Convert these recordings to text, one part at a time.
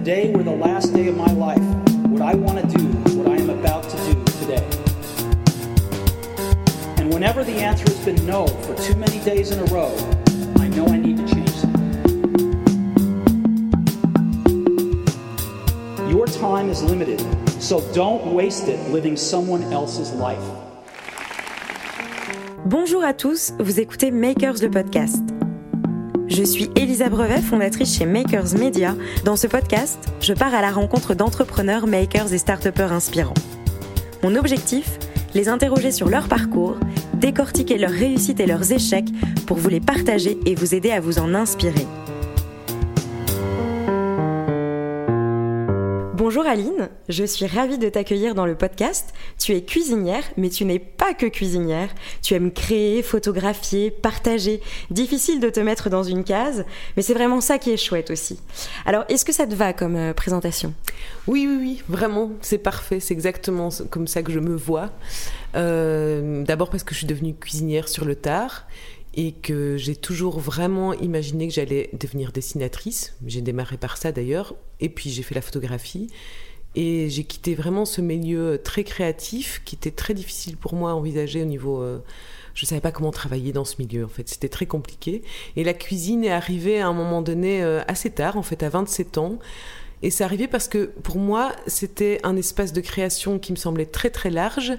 day were the last day of my life, would I want to do what I am about to do today? And whenever the answer has been no for too many days in a row, I know I need to change something. Your time is limited, so don't waste it living someone else's life. Bonjour à tous, vous écoutez Makers le podcast. Je suis Elisa Brevet, fondatrice chez Makers Media. Dans ce podcast, je pars à la rencontre d'entrepreneurs, makers et start inspirants. Mon objectif Les interroger sur leur parcours, décortiquer leurs réussites et leurs échecs pour vous les partager et vous aider à vous en inspirer. Bonjour Aline, je suis ravie de t'accueillir dans le podcast. Tu es cuisinière, mais tu n'es pas que cuisinière. Tu aimes créer, photographier, partager. Difficile de te mettre dans une case, mais c'est vraiment ça qui est chouette aussi. Alors, est-ce que ça te va comme euh, présentation? Oui, oui, oui, vraiment, c'est parfait. C'est exactement comme ça que je me vois. Euh, d'abord parce que je suis devenue cuisinière sur le tard et que j'ai toujours vraiment imaginé que j'allais devenir dessinatrice. J'ai démarré par ça d'ailleurs, et puis j'ai fait la photographie. Et j'ai quitté vraiment ce milieu très créatif qui était très difficile pour moi à envisager au niveau... Euh, je ne savais pas comment travailler dans ce milieu en fait, c'était très compliqué. Et la cuisine est arrivée à un moment donné euh, assez tard, en fait à 27 ans. Et c'est arrivé parce que pour moi, c'était un espace de création qui me semblait très très large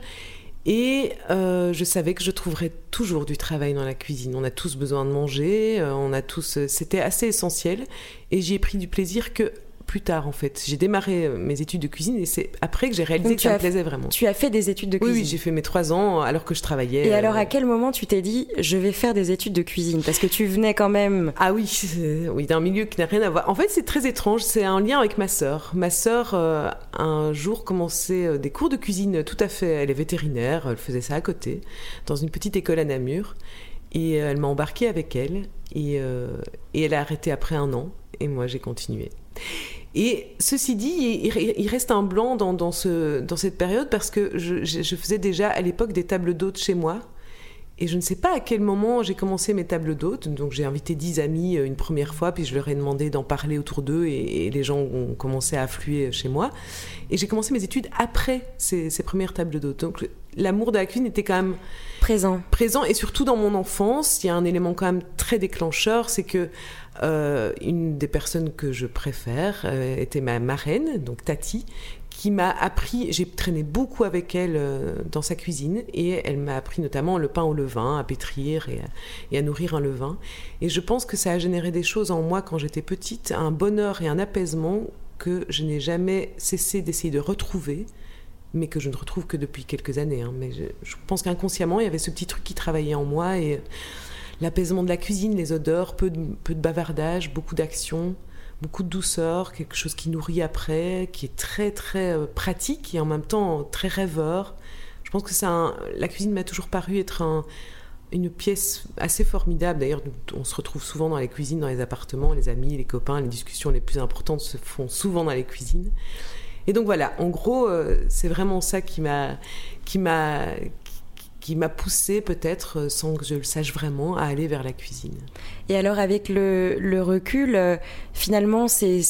et euh, je savais que je trouverais toujours du travail dans la cuisine. On a tous besoin de manger, euh, on a tous. Euh, c'était assez essentiel, et j'y ai pris du plaisir que plus tard en fait. J'ai démarré euh, mes études de cuisine et c'est après que j'ai réalisé que ça me plaisait vraiment. Tu as fait des études de cuisine Oui, oui j'ai fait mes trois ans alors que je travaillais. Et alors à quel moment tu t'es dit je vais faire des études de cuisine? Parce que tu venais quand même. Ah oui, oui d'un milieu qui n'a rien à voir. En fait c'est très étrange, c'est un lien avec ma sœur. Ma sœur euh, un jour commençait euh, des cours de cuisine tout à fait. Elle est vétérinaire, elle faisait ça à côté dans une petite école à Namur. Et elle m'a embarqué avec elle et, et elle a arrêté après un an et moi j'ai continué. Et ceci dit, il, reste un blanc dans, dans, ce, dans cette période parce que je, faisais déjà à l'époque des tables d'hôtes chez moi. Et je ne sais pas à quel moment j'ai commencé mes tables d'hôtes. Donc j'ai invité dix amis euh, une première fois, puis je leur ai demandé d'en parler autour d'eux et, les gens ont commencé à affluer chez moi. Et j'ai commencé mes études après ces, ces premières tables d'hôtes. Donc l'amour de la cuisine était quand même présent. Présent et surtout dans mon enfance, il y a un élément quand même très déclencheur, c'est que euh, une des personnes que je préfère euh, était ma marraine, donc Tati, qui m'a appris, j'ai traîné beaucoup avec elle euh, dans sa cuisine et elle m'a appris notamment le pain au levain, à pétrir et à, nourrir un levain. Et je pense que ça a généré des choses en moi quand j'étais petite, un bonheur et un apaisement que je n'ai jamais cessé d'essayer de retrouver mais que je ne retrouve que depuis quelques années. Hein. Mais je, pense qu'inconsciemment, il y avait ce petit truc qui travaillait en moi et l'apaisement de la cuisine, les odeurs, peu de, peu de bavardage, beaucoup d'action, beaucoup de douceur, quelque chose qui nourrit après, qui est très très euh, pratique et en même temps très rêveur. Je pense que la cuisine m'a toujours paru être une pièce assez formidable. D'ailleurs, on se retrouve souvent dans les cuisines, dans les appartements, les amis, les copains, les discussions les plus importantes se font souvent dans les cuisines. Et donc voilà, en gros, euh, c'est vraiment ça qui m'a qui m'a qui m'a poussé peut-être, euh, sans que je le sache vraiment, à aller vers la cuisine. Et alors avec le, le recul, euh, finalement, c'est,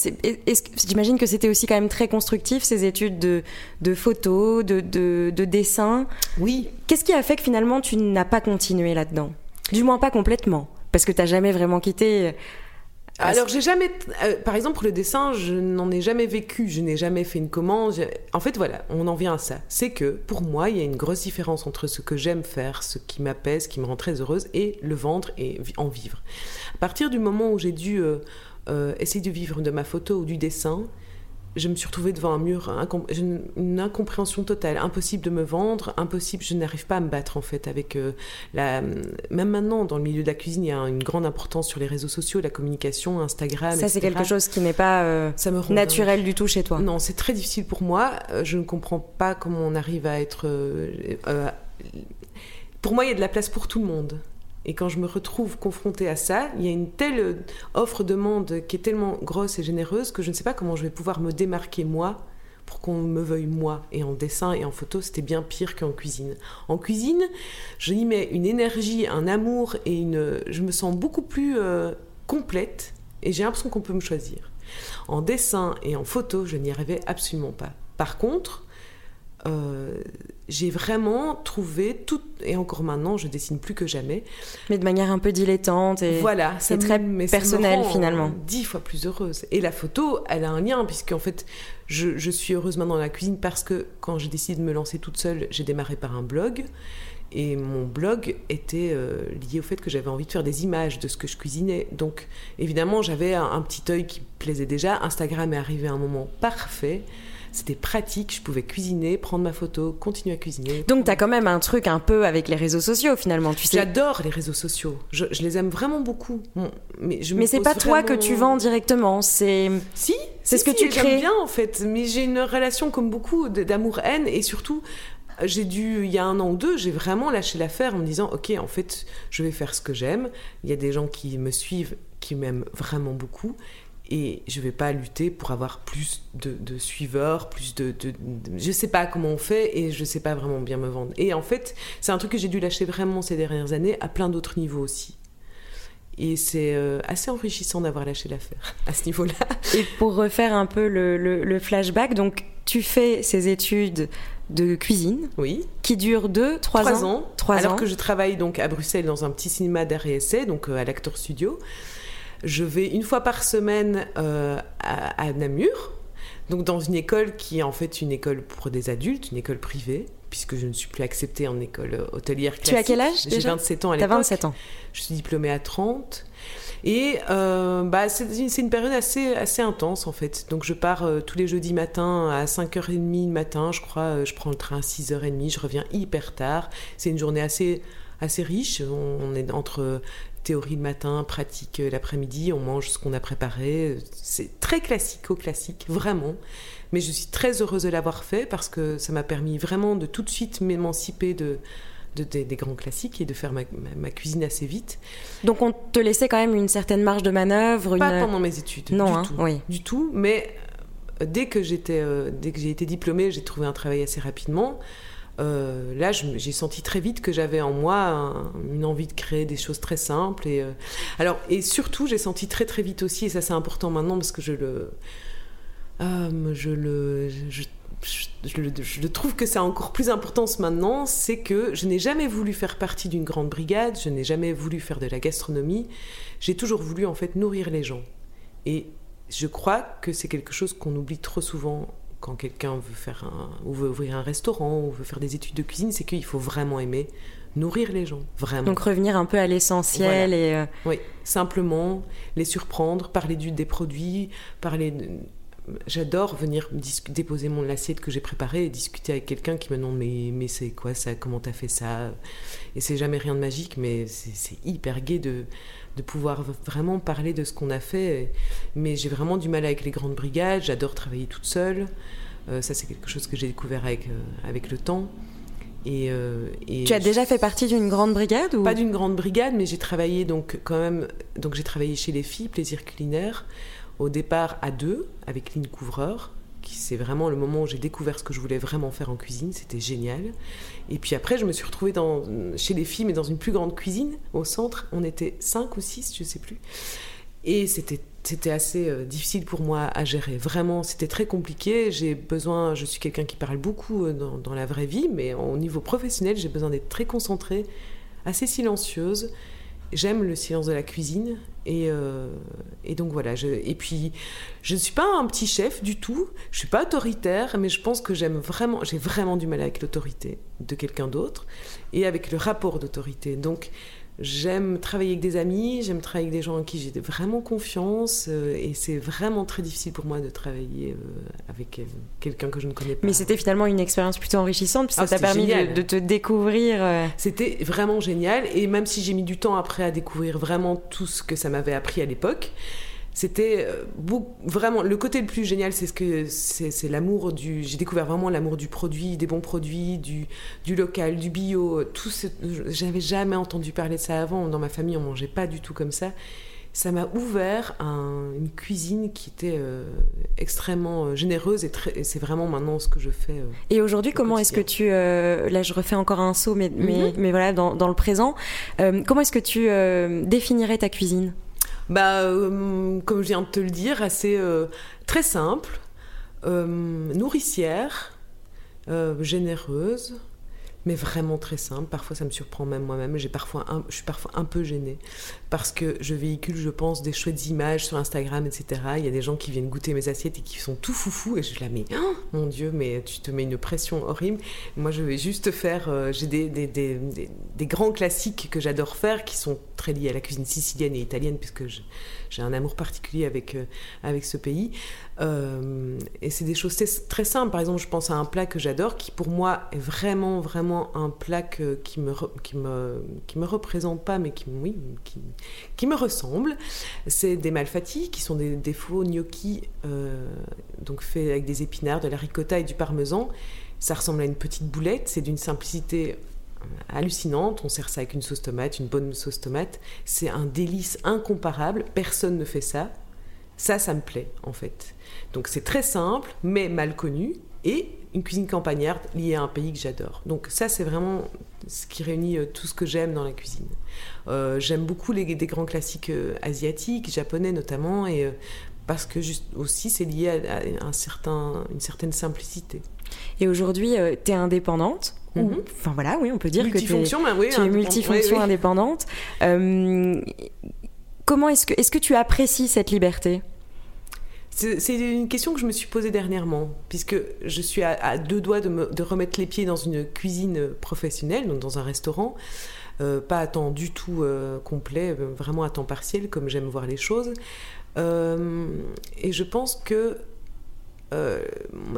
j'imagine que c'était aussi quand même très constructif ces études de, de photo, de, de, de dessin. Oui. Qu'est-ce qui a fait que finalement tu n'as pas continué là-dedans? Du moins pas complètement, parce que tu n'as jamais vraiment quitté alors j'ai jamais, euh, par exemple pour le dessin, je n'en ai jamais vécu, je n'ai jamais fait une commande. En fait voilà, on en vient à ça. C'est que pour moi, il y a une grosse différence entre ce que j'aime faire, ce qui m'apaise, qui me rend très heureuse, et le vendre et en vivre. À partir du moment où j'ai dû euh, euh, essayer de vivre de ma photo ou du dessin, je me suis retrouvée devant un mur, une incompréhension totale, impossible de me vendre, impossible, je n'arrive pas à me battre en fait avec euh, la... Même maintenant, dans le milieu de la cuisine, il y a une grande importance sur les réseaux sociaux, la communication, Instagram. Ça, c'est quelque chose qui n'est pas euh, Ça me naturel du tout chez toi. Non, c'est très difficile pour moi. Euh, je ne comprends pas comment on arrive à être... Pour moi, il y a de la place pour tout le monde. Et quand je me retrouve confrontée à ça, il y a une telle offre-demande qui est tellement grosse et généreuse que je ne sais pas comment je vais pouvoir me démarquer moi pour qu'on me veuille moi. Et en dessin et en photo, c'était bien pire qu'en cuisine. En cuisine, je y mets une énergie, un amour et une... je me sens beaucoup plus euh, complète Et j'ai l'impression qu'on peut me choisir. En dessin et en photo, je n'y arrivais absolument pas. Par contre, euh, j'ai vraiment trouvé tout et encore maintenant je dessine plus que jamais mais de manière un peu dilettante et voilà c'est très personnel finalement dix fois plus heureuse et la photo elle a un lien puisque en fait je, je, suis heureuse maintenant dans la cuisine parce que quand j'ai décidé de me lancer toute seule j'ai démarré par un blog et mon blog était euh, lié au fait que j'avais envie de faire des images de ce que je cuisinais. Donc évidemment, j'avais un, un, petit œil qui plaisait déjà. Instagram est arrivé à un moment parfait. C'était pratique, je pouvais cuisiner, prendre ma photo, continuer à cuisiner. Donc tu as quand même un truc un peu avec les réseaux sociaux finalement, tu sais. J'adore les réseaux sociaux, je, les aime vraiment beaucoup. mais je mais c'est pas toi que tu vends directement, c'est... Si, c'est ce que tu crées. bien en fait, mais j'ai une relation comme beaucoup d'amour-haine et surtout j'ai dû, il y a un an ou deux, j'ai vraiment lâché l'affaire en me disant, ok, en fait, je vais faire ce que j'aime. Il y a des gens qui me suivent, qui m'aiment vraiment beaucoup, et je vais pas lutter pour avoir plus de, suiveurs, plus de, de, Je sais pas comment on fait et je sais pas vraiment bien me vendre. Et en fait, c'est un truc que j'ai dû lâcher vraiment ces dernières années à plein d'autres niveaux aussi. Et c'est euh, assez enrichissant d'avoir lâché l'affaire à ce niveau-là. Et pour refaire un peu le, le, flashback, donc tu fais ces études de cuisine oui. qui durent deux, trois, trois ans. Trois alors que je travaille donc à Bruxelles dans un petit cinéma d'art et essai, donc euh, à l'Actor Studio. Je vais une fois par semaine euh, à, Namur, donc dans une école qui est en fait une école pour des adultes, une école privée, puisque je ne suis plus acceptée en école hôtelière classique. Tu as quel âge J'ai 27 ans à l'époque. T'as 27 ans. Je suis diplômée à 30. Et euh, bah, c'est une, période assez, assez intense en fait. Donc je pars euh, tous les jeudis matins à 5h30 le matin, je crois. je prends le train à 6h30, je reviens hyper tard. C'est une journée assez, assez riche. on est entre théorie le matin, pratique euh, l'après-midi, on mange ce qu'on a préparé. C'est très classique au classique, vraiment. Mais je suis très heureuse de l'avoir fait parce que ça m'a permis vraiment de tout de suite m'émanciper de, des, grands classiques et de faire ma, cuisine assez vite. Donc on te laissait quand même une certaine marge de manœuvre Pas pendant mes études, non, du hein, tout. Oui. Du tout, mais euh, dès que j'étais, euh, dès que j'ai été diplômée, j'ai trouvé un travail assez rapidement. Euh, là, j'ai senti très vite que j'avais en moi une envie de créer des choses très simples. Et, euh, alors, et surtout, j'ai senti très très vite aussi, et ça c'est important maintenant parce que je le, euh, je le, je, je, trouve que c'est encore plus important maintenant, c'est que je n'ai jamais voulu faire partie d'une grande brigade, je n'ai jamais voulu faire de la gastronomie, j'ai toujours voulu en fait nourrir les gens. Et je crois que c'est quelque chose qu'on oublie trop souvent quand quelqu'un veut faire un, ou veut ouvrir un restaurant ou veut faire des études de cuisine, c'est qu'il faut vraiment aimer nourrir les gens, vraiment. Donc revenir un peu à l'essentiel et euh, oui, simplement les surprendre, parler du, des produits, parler. J'adore venir déposer mon assiette que j'ai préparée et discuter avec quelqu'un qui me demande mais, mais c'est quoi ça, comment t'as fait ça? Et c'est jamais rien de magique, mais c'est hyper gai de de pouvoir vraiment parler de ce qu'on a fait. Mais j'ai vraiment du mal avec les grandes brigades, j'adore travailler toute seule. Euh, ça, c'est quelque chose que j'ai découvert avec, euh, avec le temps. Et, euh, et, tu as déjà fait partie d'une grande brigade ou? Pas d'une grande brigade, mais j'ai travaillé donc quand même. Donc j'ai travaillé chez les filles, plaisir culinaire. Au départ à deux avec Lynn Couvreur, c'est vraiment le moment où j'ai découvert ce que je voulais vraiment faire en cuisine. C'était génial. Et puis après, je me suis retrouvée dans, chez les filles, mais dans une plus grande cuisine au centre. On était cinq ou six, je ne sais plus. Et c'était c'était assez euh, difficile pour moi à gérer. Vraiment, c'était très compliqué. J'ai besoin, je suis quelqu'un qui parle beaucoup euh, dans, dans, la vraie vie, mais au niveau professionnel, j'ai besoin d'être très concentrée, assez silencieuse j'aime le silence de la cuisine. Et, euh, et donc voilà. Je, et puis, je ne suis pas un petit chef du tout. Je suis pas autoritaire, mais je pense que j'aime vraiment, j'ai vraiment du mal avec l'autorité de quelqu'un d'autre et avec le rapport d'autorité. Donc, J'aime travailler avec des amis, j'aime travailler avec des gens en qui j'ai vraiment confiance euh, et c'est vraiment très difficile pour moi de travailler euh, avec euh, quelqu'un que je ne connais pas. Mais c'était finalement une expérience plutôt enrichissante puisque ah, ça t'a permis de, te découvrir. C'était vraiment génial et même si j'ai mis du temps après à découvrir vraiment tout ce que ça m'avait appris à l'époque, c'était euh, vraiment le côté le plus génial c'est ce que c'est l'amour du j'ai découvert vraiment l'amour du produit des bons produits du, du local du bio tout ce, j'avais jamais entendu parler de ça avant dans ma famille on mangeait pas du tout comme ça ça m'a ouvert une cuisine qui était euh, extrêmement euh, généreuse et, c'est vraiment maintenant ce que je fais. et aujourd'hui, comment est-ce que tu... là, je refais encore un saut, mais, mais, mais, voilà, dans, dans le présent. comment est-ce que tu définirais ta cuisine? Bah, comme je viens de te le dire, assez très simple, nourricière, généreuse mais vraiment très simple. Parfois, ça me surprend même moi-même. J'ai parfois je suis parfois un peu gênée parce que je véhicule, je pense, des chouettes images sur Instagram, etc. Il y a des gens qui viennent goûter mes assiettes et qui sont tout foufou et je la mets, oh, mon Dieu, mais tu te mets une pression horrible. Moi, je vais juste faire, euh, j'ai des, grands classiques que j'adore faire qui sont très liés à la cuisine sicilienne et italienne puisque j'ai un amour particulier avec, euh, avec ce pays. Euh, et c'est des choses très simples. Par exemple, je pense à un plat que j'adore, qui pour moi est vraiment, vraiment un plat qui me, qui me, qui me représente pas, mais qui, oui, qui, qui me ressemble. C'est des malfatti, qui sont des, faux gnocchi, euh, donc faits avec des épinards, de la ricotta et du parmesan. Ça ressemble à une petite boulette. C'est d'une simplicité hallucinante. On sert ça avec une sauce tomate, une bonne sauce tomate. C'est un délice incomparable. Personne ne fait ça. Ça, ça me plaît en fait. Donc c'est très simple, mais mal connu, et une cuisine campagnarde liée à un pays que j'adore. Donc ça, c'est vraiment ce qui réunit euh, tout ce que j'aime dans la cuisine. Euh, j'aime beaucoup les, des grands classiques euh, asiatiques, japonais notamment, et parce que juste aussi c'est lié à, un certain, une certaine simplicité. Et aujourd'hui, tu es indépendante mhm. Enfin voilà, oui, on peut dire que tu es, bah oui, tu es multifonction indépendante. comment est-ce que, est-ce que tu apprécies cette liberté? C'est une question que je me suis posée dernièrement, puisque je suis à, deux doigts de, remettre les pieds dans une cuisine professionnelle, donc dans un restaurant, euh, pas à temps du tout euh, complet, euh, vraiment à temps partiel, comme j'aime voir les choses. et je pense que euh,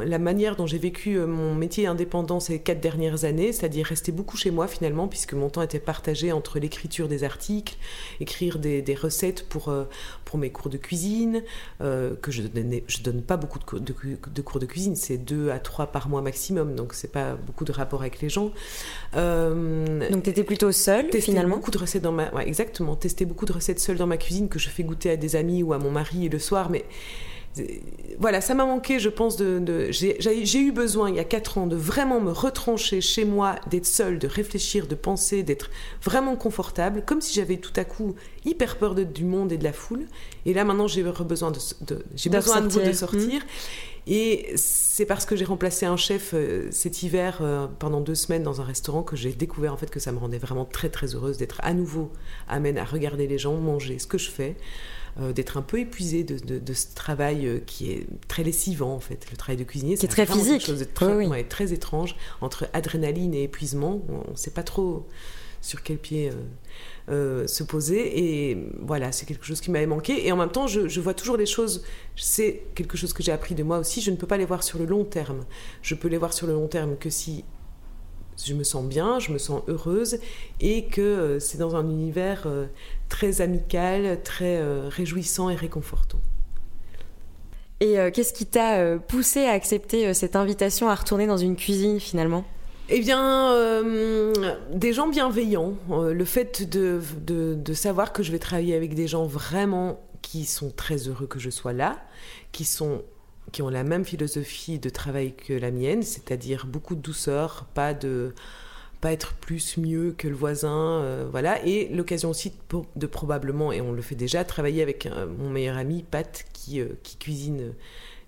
la manière dont j'ai vécu euh, mon métier indépendant ces quatre dernières années, c'est-à-dire rester beaucoup chez moi finalement, puisque mon temps était partagé entre l'écriture des articles, écrire des, recettes pour, euh, pour mes cours de cuisine, que je ne je donne pas beaucoup de, de, cours de cuisine, c'est deux à trois par mois maximum, donc c'est pas beaucoup de rapport avec les gens. donc tu étais plutôt seule finalement beaucoup de recettes dans ma... exactement, tester beaucoup de recettes seule dans ma cuisine que je fais goûter à des amis ou à mon mari le soir, mais voilà, ça m'a manqué, je pense, de, j'ai eu besoin il y a quatre ans de vraiment me retrancher chez moi, d'être seule, de réfléchir, de penser, d'être vraiment confortable, comme si j'avais tout à coup hyper peur du monde et de la foule. Et là maintenant, j'ai besoin de, j'ai besoin de, sortir. Mmh. Et c'est parce que j'ai remplacé un chef euh, cet hiver euh, pendant deux semaines dans un restaurant que j'ai découvert en fait que ça me rendait vraiment très très heureuse d'être à nouveau amène à regarder les gens manger ce que je fais. Euh, d'être un peu épuisé de, ce travail euh, qui est très lessivant en fait. Le travail de cuisinier, c'est très physique, quelque chose de très, très étrange entre adrénaline et épuisement. On ne sait pas trop sur quel pied euh, se poser. Et voilà, c'est quelque chose qui m'avait manqué. Et en même temps, je, je vois toujours les choses. C'est quelque chose que j'ai appris de moi aussi. Je ne peux pas les voir sur le long terme. Je peux les voir sur le long terme que si je me sens bien, je me sens heureuse et que euh, c'est dans un univers très amical, très euh, réjouissant et réconfortant. Et qu'est-ce qui t'a poussé à accepter cette invitation à retourner dans une cuisine finalement? Eh bien, des gens bienveillants. le fait de, de, savoir que je vais travailler avec des gens vraiment qui sont très heureux que je sois là, qui sont qui ont la même philosophie de travail que la mienne, c'est-à-dire beaucoup de douceur, pas de pas être plus mieux que le voisin, euh, voilà, et l'occasion aussi de, probablement, et on le fait déjà, travailler avec euh, mon meilleur ami Pat qui, euh, qui cuisine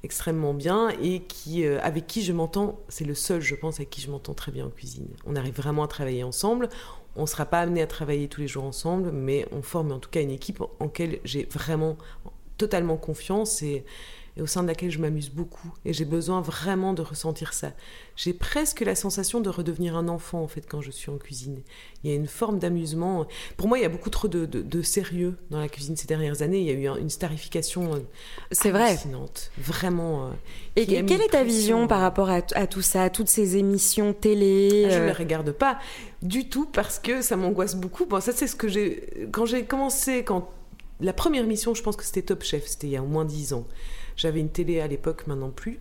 extrêmement bien et qui, avec qui je m'entends, c'est le seul, je pense, avec qui je m'entends très bien en cuisine. On arrive vraiment à travailler ensemble. On ne sera pas amené à travailler tous les jours ensemble, mais on forme en tout cas une équipe en laquelle j'ai vraiment totalement confiance et, et au sein de laquelle je m'amuse beaucoup. Et j'ai besoin vraiment de ressentir ça. J'ai presque la sensation de redevenir un enfant, en fait, quand je suis en cuisine. Il y a une forme d'amusement. Pour moi, il y a beaucoup trop de, sérieux dans la cuisine ces dernières années. Il y a eu une starification euh, C'est vrai. Vraiment. Euh, et quelle est ta vision par rapport à, tout ça, à toutes ces émissions télé ah, Je ne euh? les regarde pas du tout parce que ça m'angoisse beaucoup. Bon, ça, c'est ce que j'ai. Quand j'ai commencé, quand la première mission, je pense que c'était Top Chef, c'était il y a au moins dix ans. J'avais une télé à l'époque, maintenant plus.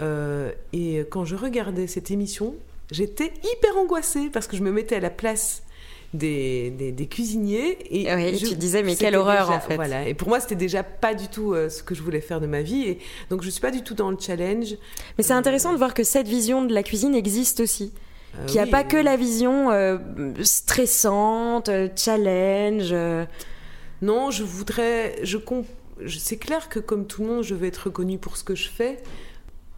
Euh, et quand je regardais cette émission, j'étais hyper angoissée parce que je me mettais à la place des, des, cuisiniers. Et ah oui, je, tu disais, mais quelle horreur en fait. Voilà. Et pour moi, c'était déjà pas du tout euh, ce que je voulais faire de ma vie. Et donc, je suis pas du tout dans le challenge. Mais c'est intéressant de voir que cette vision de la cuisine existe aussi. Euh, Qu'il n'y a pas que la vision stressante, challenge. Non, je voudrais. Je, c'est clair que comme tout le monde, je veux être reconnue pour ce que je fais.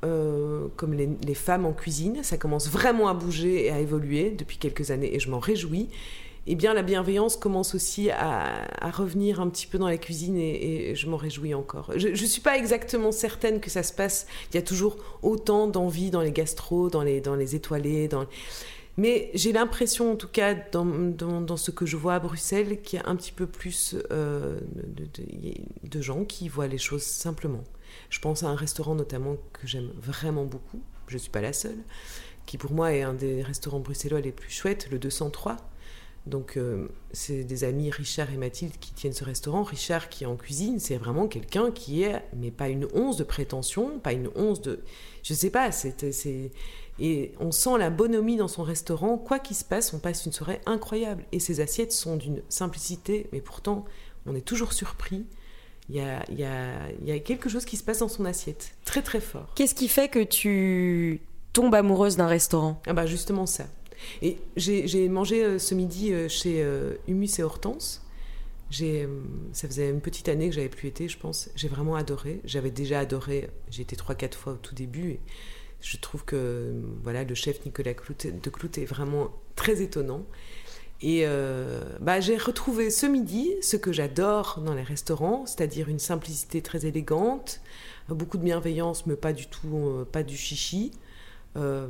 Euh, comme les, femmes en cuisine, ça commence vraiment à bouger et à évoluer depuis quelques années et je m'en réjouis eh bien la bienveillance commence aussi à, revenir un petit peu dans la cuisine et, je m'en réjouis encore. Je ne suis pas exactement certaine que ça se passe. Il y a toujours autant d'envie dans les gastros, dans les, dans les étoilés, dans... Mais j'ai l'impression, en tout cas, dans, ce que je vois à Bruxelles, qu'il y a un petit peu plus euh, de, gens qui voient les choses simplement. Je pense à un restaurant notamment que j'aime vraiment beaucoup, je ne suis pas la seule, qui pour moi est un des restaurants bruxellois les plus chouettes, le 203, donc, euh, c'est des amis Richard et Mathilde qui tiennent ce restaurant. Richard qui est en cuisine, c'est vraiment quelqu'un qui est, mais pas une once de prétention, pas une once de. Je sais pas, c'est. Et on sent la bonhomie dans son restaurant. Quoi qu'il se passe, on passe une soirée incroyable. Et ses assiettes sont d'une simplicité, mais pourtant, on est toujours surpris. Il y, a, il, y a, il y a quelque chose qui se passe dans son assiette, très très fort. Qu'est-ce qui fait que tu tombes amoureuse d'un restaurant? Ah bah justement ça. Et j'ai mangé euh, ce midi euh, chez euh, Humus et Hortense. Ça faisait une petite année que j'avais plus été, je pense. J'ai vraiment adoré. J'avais déjà adoré. J'ai été trois, quatre fois au tout début. Et je trouve que voilà, le chef Nicolas de Clout est vraiment très étonnant. Et bah, j'ai retrouvé ce midi ce que j'adore dans les restaurants, c'est-à-dire une simplicité très élégante, beaucoup de bienveillance, mais pas du tout, pas du chichi. Euh,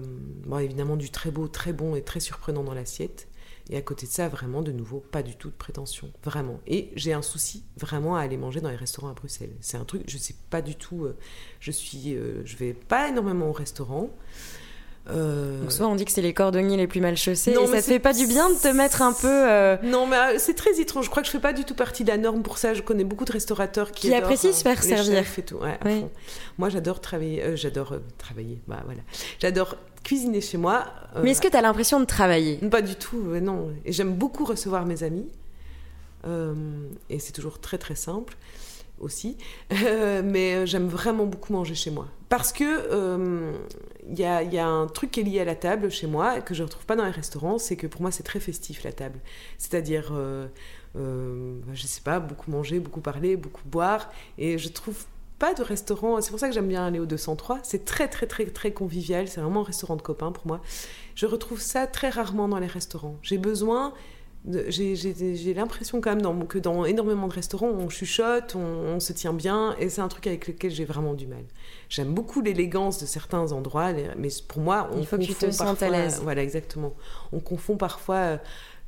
bon, évidemment, du très beau, très bon et très surprenant dans l'assiette. Et à côté de ça, vraiment, de nouveau, pas du tout de prétention. Vraiment. Et j'ai un souci vraiment à aller manger dans les restaurants à Bruxelles. C'est un truc, je sais pas du tout. Euh, je suis, euh, je vais pas énormément au restaurant. Euh... Donc soit on dit que c'est les cordonniers les plus mal chaussés, et ça te fait pas du bien de te mettre un peu... Euh, non, mais c'est très étrange. Je crois que je fais pas du tout partie de la norme pour ça. Je connais beaucoup de restaurateurs qui, qui apprécient se faire servir. Et tout. Moi, j'adore travailler. Euh, j'adore travailler. Bah voilà. J'adore cuisiner chez moi. mais est-ce que tu as l'impression de travailler? Pas du tout. non. Et j'aime beaucoup recevoir mes amis. et c'est toujours très très simple aussi, euh, mais euh, j'aime vraiment beaucoup manger chez moi. Parce que il euh, y, a, y, a, un truc qui est lié à la table chez moi, que je ne retrouve pas dans les restaurants, c'est que pour moi c'est très festif la table. C'est-à-dire, je sais pas, beaucoup manger, beaucoup parler, beaucoup boire, et je trouve pas de restaurant, c'est pour ça que j'aime bien aller au 203, c'est très très très très convivial, c'est vraiment un restaurant de copains pour moi. Je retrouve ça très rarement dans les restaurants. J'ai besoin j'ai l'impression quand même que dans énormément de restaurants, on chuchote, on, se tient bien, et c'est un truc avec lequel j'ai vraiment du mal. J'aime beaucoup l'élégance de certains endroits, mais pour moi, on il faut que tu te sentes à l'aise. Voilà, exactement. On confond parfois euh,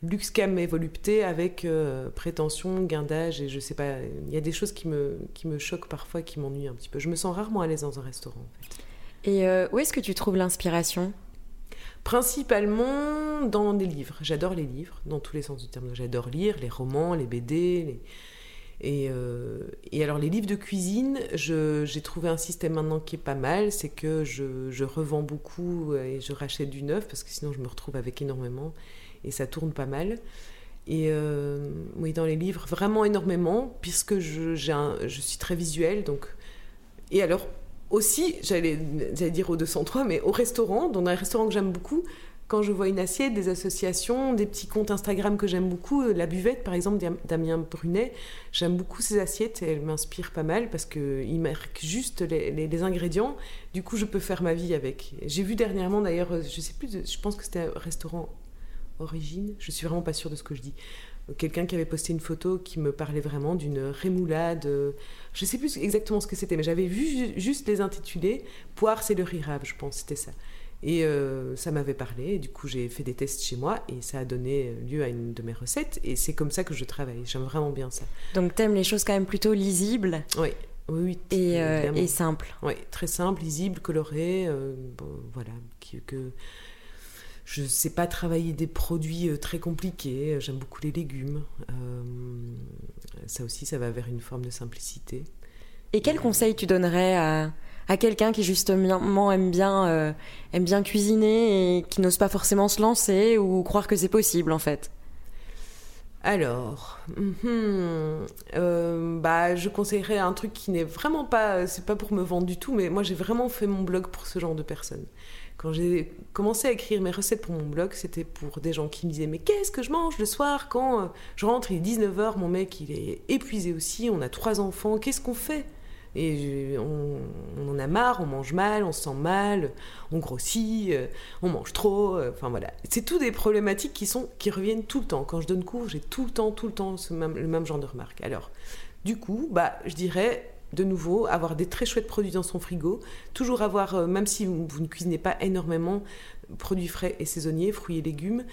luxe, cam et volupté avec euh, prétention, guindage, et je sais pas. Il y a des choses qui me qui me choquent parfois, qui m'ennuient un petit peu. Je me sens rarement à l'aise dans un restaurant. En fait. Et euh, où est-ce que tu trouves l'inspiration? Principalement dans des livres. J'adore les livres, dans tous les sens du terme. J'adore lire les romans, les BD. Et, euh, et, alors les livres de cuisine, j'ai trouvé un système maintenant qui est pas mal, c'est que je, je, revends beaucoup et je rachète du neuf parce que sinon je me retrouve avec énormément et ça tourne pas mal. Et euh, oui, dans les livres, vraiment énormément, puisque je, suis très visuelle. Donc... Et alors, aussi, j'allais dire au 203, mais au restaurant, dans un restaurant que j'aime beaucoup, quand je vois une assiette, des associations, des petits comptes Instagram que j'aime beaucoup, euh, la buvette par exemple Damien Brunet, j'aime beaucoup ces assiettes et elles m'inspirent pas mal parce qu'il marque juste les, ingrédients, du coup je peux faire ma vie avec. J'ai vu dernièrement d'ailleurs, euh, je sais plus, je pense que c'était un restaurant Origine, je suis vraiment pas sûre de ce que je dis, quelqu'un qui avait posté une photo qui me parlait vraiment d'une rémoulade. Je sais plus exactement ce que c'était, mais j'avais vu juste les intitulés. Poire, c'est le rirab, je pense, c'était ça. Et euh, ça m'avait parlé, et du coup j'ai fait des tests chez moi, et ça a donné lieu à une de mes recettes, et c'est comme ça que je travaille. J'aime vraiment bien ça. Donc t'aimes les choses quand même plutôt lisibles Oui, oui, et, euh, et simples. Oui, très simple, lisible, coloré, euh, voilà, que je ne sais pas travailler des produits euh, très compliqués. J'aime beaucoup les légumes. Euh, ça aussi, ça va vers une forme de simplicité. Et quel conseil tu donnerais à, à quelqu'un qui justement aime bien, euh, aime bien cuisiner et qui n'ose pas forcément se lancer ou croire que c'est possible en fait? Alors, mhm, bah, je conseillerais un truc qui n'est vraiment pas, c'est pas pour me vendre du tout, mais moi j'ai vraiment fait mon blog pour ce genre de personnes. Quand j'ai commencé à écrire mes recettes pour mon blog, c'était pour des gens qui me disaient Mais qu'est-ce que je mange le soir quand euh, je rentre Il est 19h, mon mec il est épuisé aussi, on a trois enfants, qu'est-ce qu'on fait? Et on, en a marre, on mange mal, on se sent mal, on grossit, euh, on mange trop. Euh, enfin voilà, c'est tout des problématiques qui sont qui reviennent tout le temps. Quand je donne cours, j'ai tout le temps, tout le temps le même genre de remarques. Alors, du coup, bah, je dirais de nouveau, avoir des très chouettes produits dans son frigo, toujours avoir, euh, même si vous, ne cuisinez pas énormément, produits frais et saisonniers, fruits et légumes,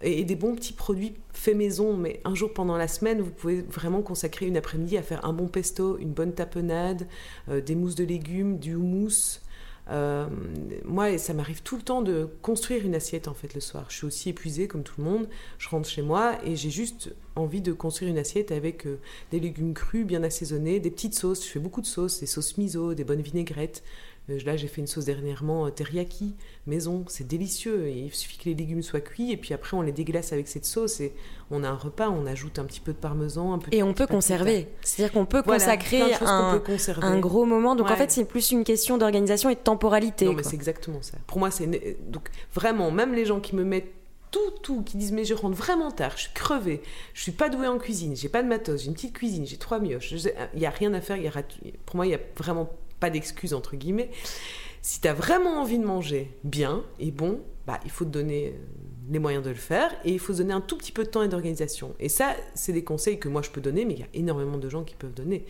et, des bons petits produits faits maison, mais un jour pendant la semaine, vous pouvez vraiment consacrer une après-midi à faire un bon pesto, une bonne tapenade, euh, des mousses de légumes, du houmous. Euh, moi, ça m'arrive tout le temps de construire une assiette en fait le soir. Je suis aussi épuisée comme tout le monde. Je rentre chez moi et j'ai juste envie de construire une assiette avec euh, des légumes crus bien assaisonnés, des petites sauces. Je fais beaucoup de sauces, des sauces miso, des bonnes vinaigrettes. Euh, là, j'ai fait une sauce dernièrement teriyaki maison. C'est délicieux. Il suffit que les légumes soient cuits et puis après on les déglace avec cette sauce et on a un repas. On ajoute un petit peu de parmesan, un peu. Et on peut conserver. C'est-à-dire qu'on peut consacrer un, gros moment. Donc en fait, c'est plus une question d'organisation et de temporalité. Non, mais c'est exactement ça. Pour moi, c'est donc vraiment même les gens qui me mettent tout, tout, qui disent mais je rentre vraiment tard, je suis crevée, je suis pas douée en cuisine, j'ai pas de matos, j'ai une petite cuisine, j'ai trois mioches, il y a rien à faire, y a, pour moi il y a vraiment d'excuses entre guillemets. Si tu as vraiment envie de manger bien et bon, bah, il faut te donner euh, les moyens de le faire et il faut se donner un tout petit peu de temps et d'organisation. Et ça, c'est des conseils que moi je peux donner, mais il y a énormément de gens qui peuvent donner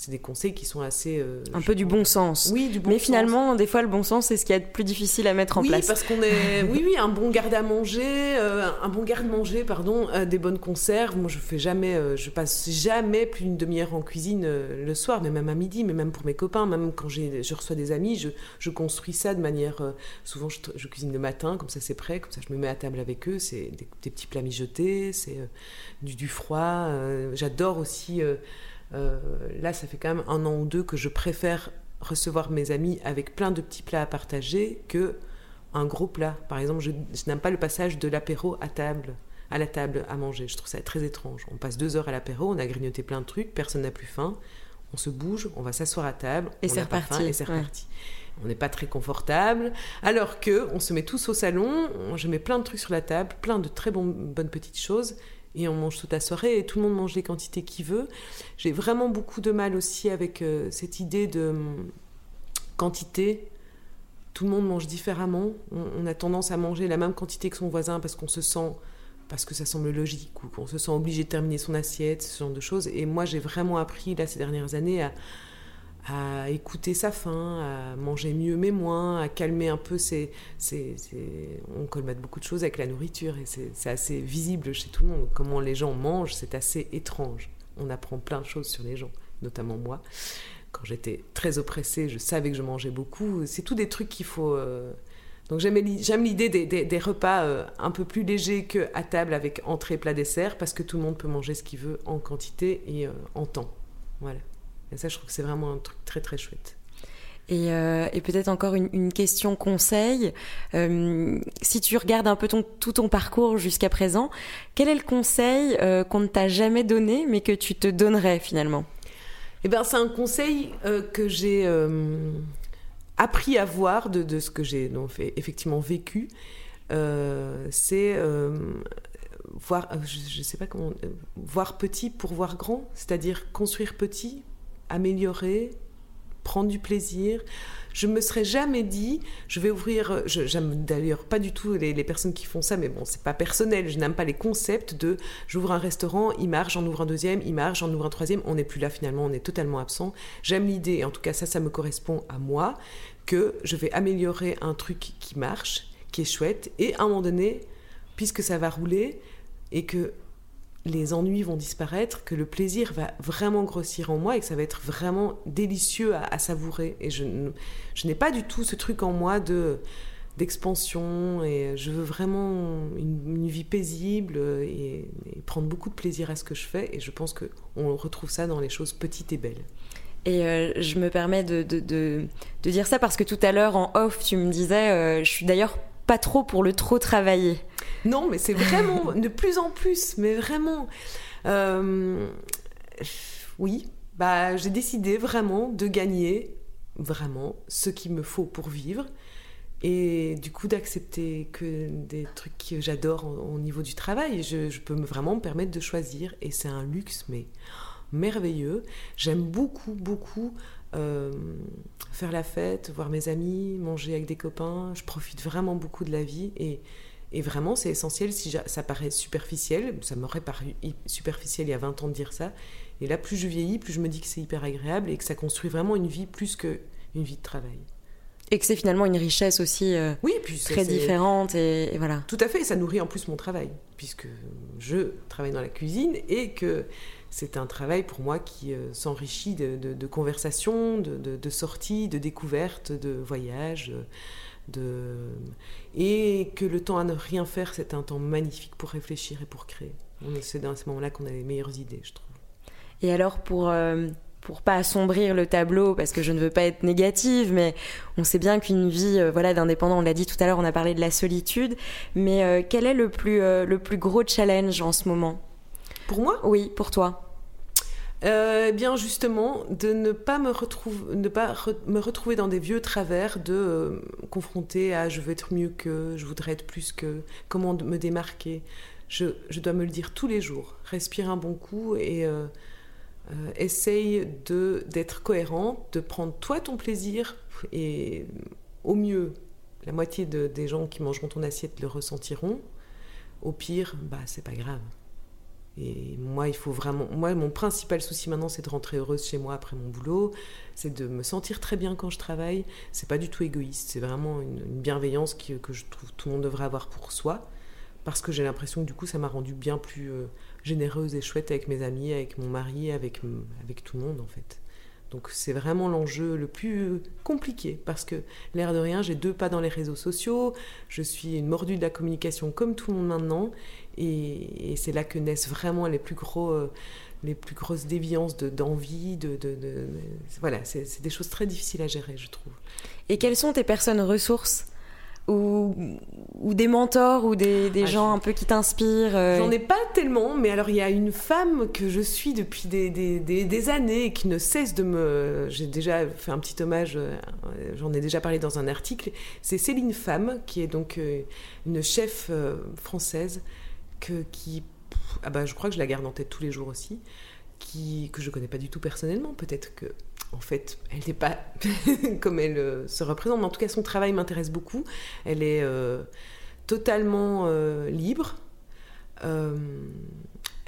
c'est des conseils qui sont assez. Euh, un peu du bon sens. Oui, du bon Mais finalement, des fois, le bon sens, c'est ce qui est plus difficile à mettre en place. Oui, parce qu'on est. oui, oui, un bon garde à manger, euh, un bon garde-manger, pardon, euh, des bonnes conserves. Moi, je fais jamais, je passe jamais plus d'une demi-heure en cuisine le soir, mais même à midi, mais même pour mes copains, même quand je reçois des amis, je, je construis ça de manière. souvent, je, cuisine le matin, comme ça c'est prêt, comme ça je me mets à table avec eux. C'est des, petits plats mijotés, c'est du, du, froid. J'adore aussi. Euh, là, ça fait quand même un an ou deux que je préfère recevoir mes amis avec plein de petits plats à partager que un gros plat. Par exemple, je, n'aime pas le passage de l'apéro à table à la table à manger. Je trouve ça très étrange. On passe deux heures à l'apéro, on a grignoté plein de trucs, personne n'a plus faim, on se bouge, on va s'asseoir à table, et c'est reparti. Et c'est reparti. On n'est pas très confortable, alors que on se met tous au salon, je mets plein de trucs sur la table, plein de très bonnes petites choses, et on mange toute la soirée et tout le monde mange les quantités qu'il veut. J'ai vraiment beaucoup de mal aussi avec euh, cette idée de hum, quantité. Tout le monde mange différemment. On, a tendance à manger la même quantité que son voisin parce qu'on se sent, parce que ça semble logique ou qu'on se sent obligé de terminer son assiette, ce genre de choses. Et moi, j'ai vraiment appris là ces dernières années à, à écouter sa faim, à manger mieux mais moins, à calmer un peu ses... On colmate beaucoup de choses avec la nourriture et c'est assez visible chez tout le monde. Comment les gens mangent, c'est assez étrange. On apprend plein de choses sur les gens, notamment moi. Quand j'étais très oppressée, je savais que je mangeais beaucoup. C'est tout des trucs qu'il faut... Euh, donc j'aime l'idée des, repas euh, un peu plus légers qu'à table avec entrée, plat, dessert, parce que tout le monde peut manger ce qu'il veut en quantité et euh, en temps. Voilà. Et ça, je trouve que c'est vraiment un truc très très chouette. Et, euh, peut-être encore une, question conseil. Euh, si tu regardes un peu ton, tout ton parcours jusqu'à présent, quel est le conseil euh, qu'on ne t'a jamais donné mais que tu te donnerais finalement? Eh bien, c'est un conseil que j'ai appris à voir de, de ce que j'ai effectivement vécu. c'est voir, je, ne sais pas comment, voir petit pour voir grand, c'est-à-dire construire petit améliorer, prendre du plaisir. Je me serais jamais dit, je vais ouvrir. J'aime d'ailleurs pas du tout les, personnes qui font ça, mais bon, c'est pas personnel. Je n'aime pas les concepts de j'ouvre un restaurant, il marche, j'en ouvre un deuxième, il marche, j'en ouvre un troisième. On n'est plus là finalement, on est totalement absent. J'aime l'idée, en tout cas ça, ça me correspond à moi, que je vais améliorer un truc qui marche, qui est chouette, et à un moment donné, puisque ça va rouler et que les ennuis vont disparaître, que le plaisir va vraiment grossir en moi et que ça va être vraiment délicieux à, savourer. Et je, n'ai pas du tout ce truc en moi de d'expansion et je veux vraiment une, vie paisible et, prendre beaucoup de plaisir à ce que je fais et je pense que on retrouve ça dans les choses petites et belles. Et euh, je me permets de, de, dire ça parce que tout à l'heure en off tu me disais, euh, je suis d'ailleurs pas trop pour le trop travailler. Non, mais c'est vraiment de plus en plus, mais vraiment. Euh, oui, bah, j'ai décidé vraiment de gagner vraiment ce qu'il me faut pour vivre et du coup d'accepter que des trucs que j'adore au, niveau du travail, je, peux vraiment me permettre de choisir et c'est un luxe mais merveilleux. J'aime beaucoup beaucoup euh, faire la fête, voir mes amis, manger avec des copains. Je profite vraiment beaucoup de la vie et, et vraiment c'est essentiel si ça paraît superficiel, ça m'aurait paru superficiel il y a 20 ans de dire ça. Et là plus je vieillis, plus je me dis que c'est hyper agréable et que ça construit vraiment une vie plus qu'une vie de travail. Et que c'est finalement une richesse aussi euh, oui, puis très différente. Et, voilà. Tout à fait, ça nourrit en plus mon travail, puisque je travaille dans la cuisine et que c'est un travail pour moi qui euh, s'enrichit de, conversations, de, sorties, de découvertes, de voyages. De... Et que le temps à ne rien faire, c'est un temps magnifique pour réfléchir et pour créer. C'est dans ce moment-là qu'on a les meilleures idées, je trouve. Et alors, pour euh, pas assombrir le tableau parce que je ne veux pas être négative mais on sait bien qu'une vie euh, voilà d'indépendant on l'a dit tout à l'heure on a parlé de la solitude mais euh, quel est le plus euh, le plus gros challenge en ce moment? Pour moi? Oui pour toi eh bien justement de ne pas me retrouver ne pas me retrouver dans des vieux travers de confronter à je veux être mieux que je voudrais être plus que comment me démarquer je, je dois me le dire tous les jours respire un bon coup et euh, essaye de d'être cohérent, de prendre toi ton plaisir et au mieux, la moitié des gens qui mangeront ton assiette le ressentiront. Au pire, bah c'est pas grave. Et moi, il faut vraiment. Moi, mon principal souci maintenant, c'est de rentrer heureuse chez moi après mon boulot. C'est de me sentir très bien quand je travaille. C'est pas du tout égoïste. C'est vraiment une, bienveillance que je trouve tout le monde devrait avoir pour soi. Parce que j'ai l'impression que du coup, ça m'a rendu bien plus euh, généreuse et chouette avec mes amis, avec mon mari, avec, avec tout le monde en fait. Donc c'est vraiment l'enjeu le plus compliqué parce que l'air de rien, j'ai deux pas dans les réseaux sociaux, je suis une mordue de la communication comme tout le monde maintenant et, c'est là que naissent vraiment les plus gros... Euh, les plus grosses déviances d'envie, de, de, voilà, c'est des choses très difficiles à gérer, je trouve. Et quelles sont tes personnes ressources? Ou, des mentors ou des, ah, gens un peu qui t'inspirent euh, J'en ai pas tellement, mais alors il y a une femme que je suis depuis des, des, années et qui ne cesse de me. J'ai déjà fait un petit hommage, euh, j'en ai déjà parlé dans un article. C'est Céline Femme, qui est donc euh, une chef française que, qui. Ah bah, je crois que je la garde en tête tous les jours aussi, qui, que je connais pas du tout personnellement. Peut-être que en fait, elle n'est pas comme elle euh, se représente, mais en tout cas, son travail m'intéresse beaucoup. Elle est euh, totalement euh, libre.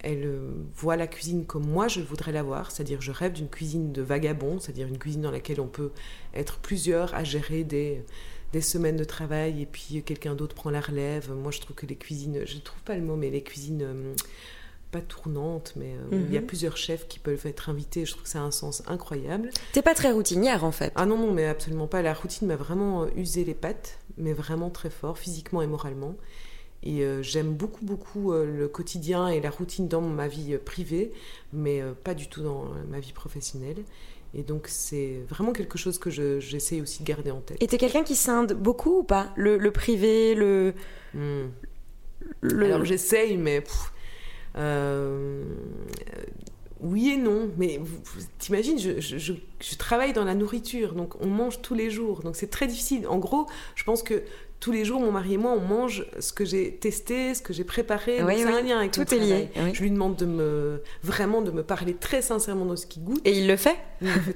elle voit la cuisine comme moi je voudrais la voir, c'est-à-dire je rêve d'une cuisine de vagabond, c'est-à-dire une cuisine dans laquelle on peut être plusieurs à gérer des, des semaines de travail et puis quelqu'un d'autre prend la relève. Moi, je trouve que les cuisines, je ne trouve pas le mot, mais les cuisines pas tournante, mais euh, il y a mhm. plusieurs chefs qui peuvent être invités. Je trouve que ça a un sens incroyable. T'es pas très routinière en fait. Ah non, non, mais absolument pas. La routine m'a vraiment euh, usé les pattes, mais vraiment très fort, physiquement et moralement. Et euh, j'aime beaucoup, beaucoup le quotidien et la routine dans ma vie privée, mais pas du tout dans ma vie professionnelle. Et donc, c'est vraiment quelque chose que j'essaie aussi de garder en tête. Et t'es quelqu'un qui scinde beaucoup ou pas? Le, privé, le. Hmm. Alors, j'essaye, mais. Oui et non, mais t'imagines, je, je, je, travaille dans la nourriture, donc on mange tous les jours, donc c'est très difficile. En gros, je pense que tous les jours, mon mari et moi, on mange ce que j'ai testé, ce que j'ai préparé. c'est un lien avec Tout est lié. Je lui demande de me vraiment de me parler très sincèrement de ce qu'il goûte. Et il le fait.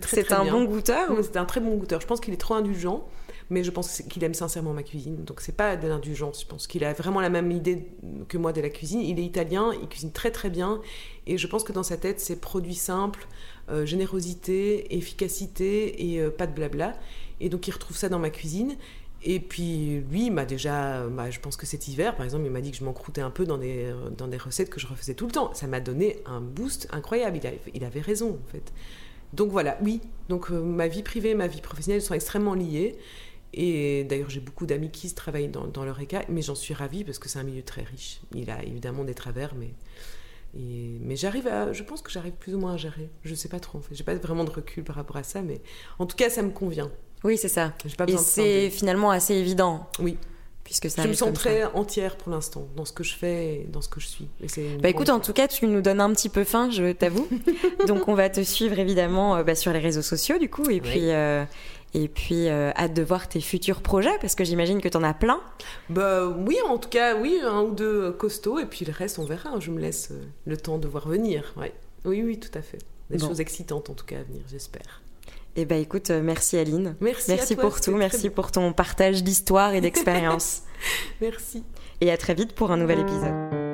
C'est un bon goûteur. C'est un très bon goûteur. Je pense qu'il est trop indulgent mais je pense qu'il aime sincèrement ma cuisine. Donc c'est pas de l'indulgence, je pense qu'il a vraiment la même idée que moi de la cuisine. Il est italien, il cuisine très très bien, et je pense que dans sa tête, c'est produits simples, euh, générosité, efficacité et euh, pas de blabla. Et donc il retrouve ça dans ma cuisine. Et puis lui, m'a déjà, bah, je pense que cet hiver, par exemple, il m'a dit que je m'encroutais un peu dans des, dans des recettes que je refaisais tout le temps. Ça m'a donné un boost incroyable. Il, il avait raison, en fait. Donc voilà, oui. Donc euh, ma vie privée et ma vie professionnelle sont extrêmement liées. Et d'ailleurs, j'ai beaucoup d'amis qui travaillent dans, dans l'ORECA, mais j'en suis ravie parce que c'est un milieu très riche. Il a évidemment des travers, mais, mais j'arrive à, je pense que j'arrive plus ou moins à gérer. Je sais pas trop en fait. J'ai pas vraiment de recul par rapport à ça, mais en tout cas, ça me convient. Oui, c'est ça. Et c'est finalement assez évident. Oui. Puisque ça je me sens très entière pour l'instant dans ce que je fais et dans ce que je suis. bah écoute, en tout cas, tu nous donnes un petit peu faim, je t'avoue. Donc on va te suivre évidemment euh, bah, sur les réseaux sociaux du coup, et puis euh, Et puis, euh, hâte de voir tes futurs projets, parce que j'imagine que tu en as plein. Bah oui, en tout cas, oui, un ou deux costauds, et puis le reste, on verra. Je me laisse euh, le temps de voir venir. Ouais. Oui, oui, tout à fait. Des choses excitantes, en tout cas, à venir, j'espère. Eh ben écoute, euh, merci Aline. Merci, merci à toi, pour tout, merci pour ton partage d'histoire et d'expérience. merci. Et à très vite pour un nouvel épisode.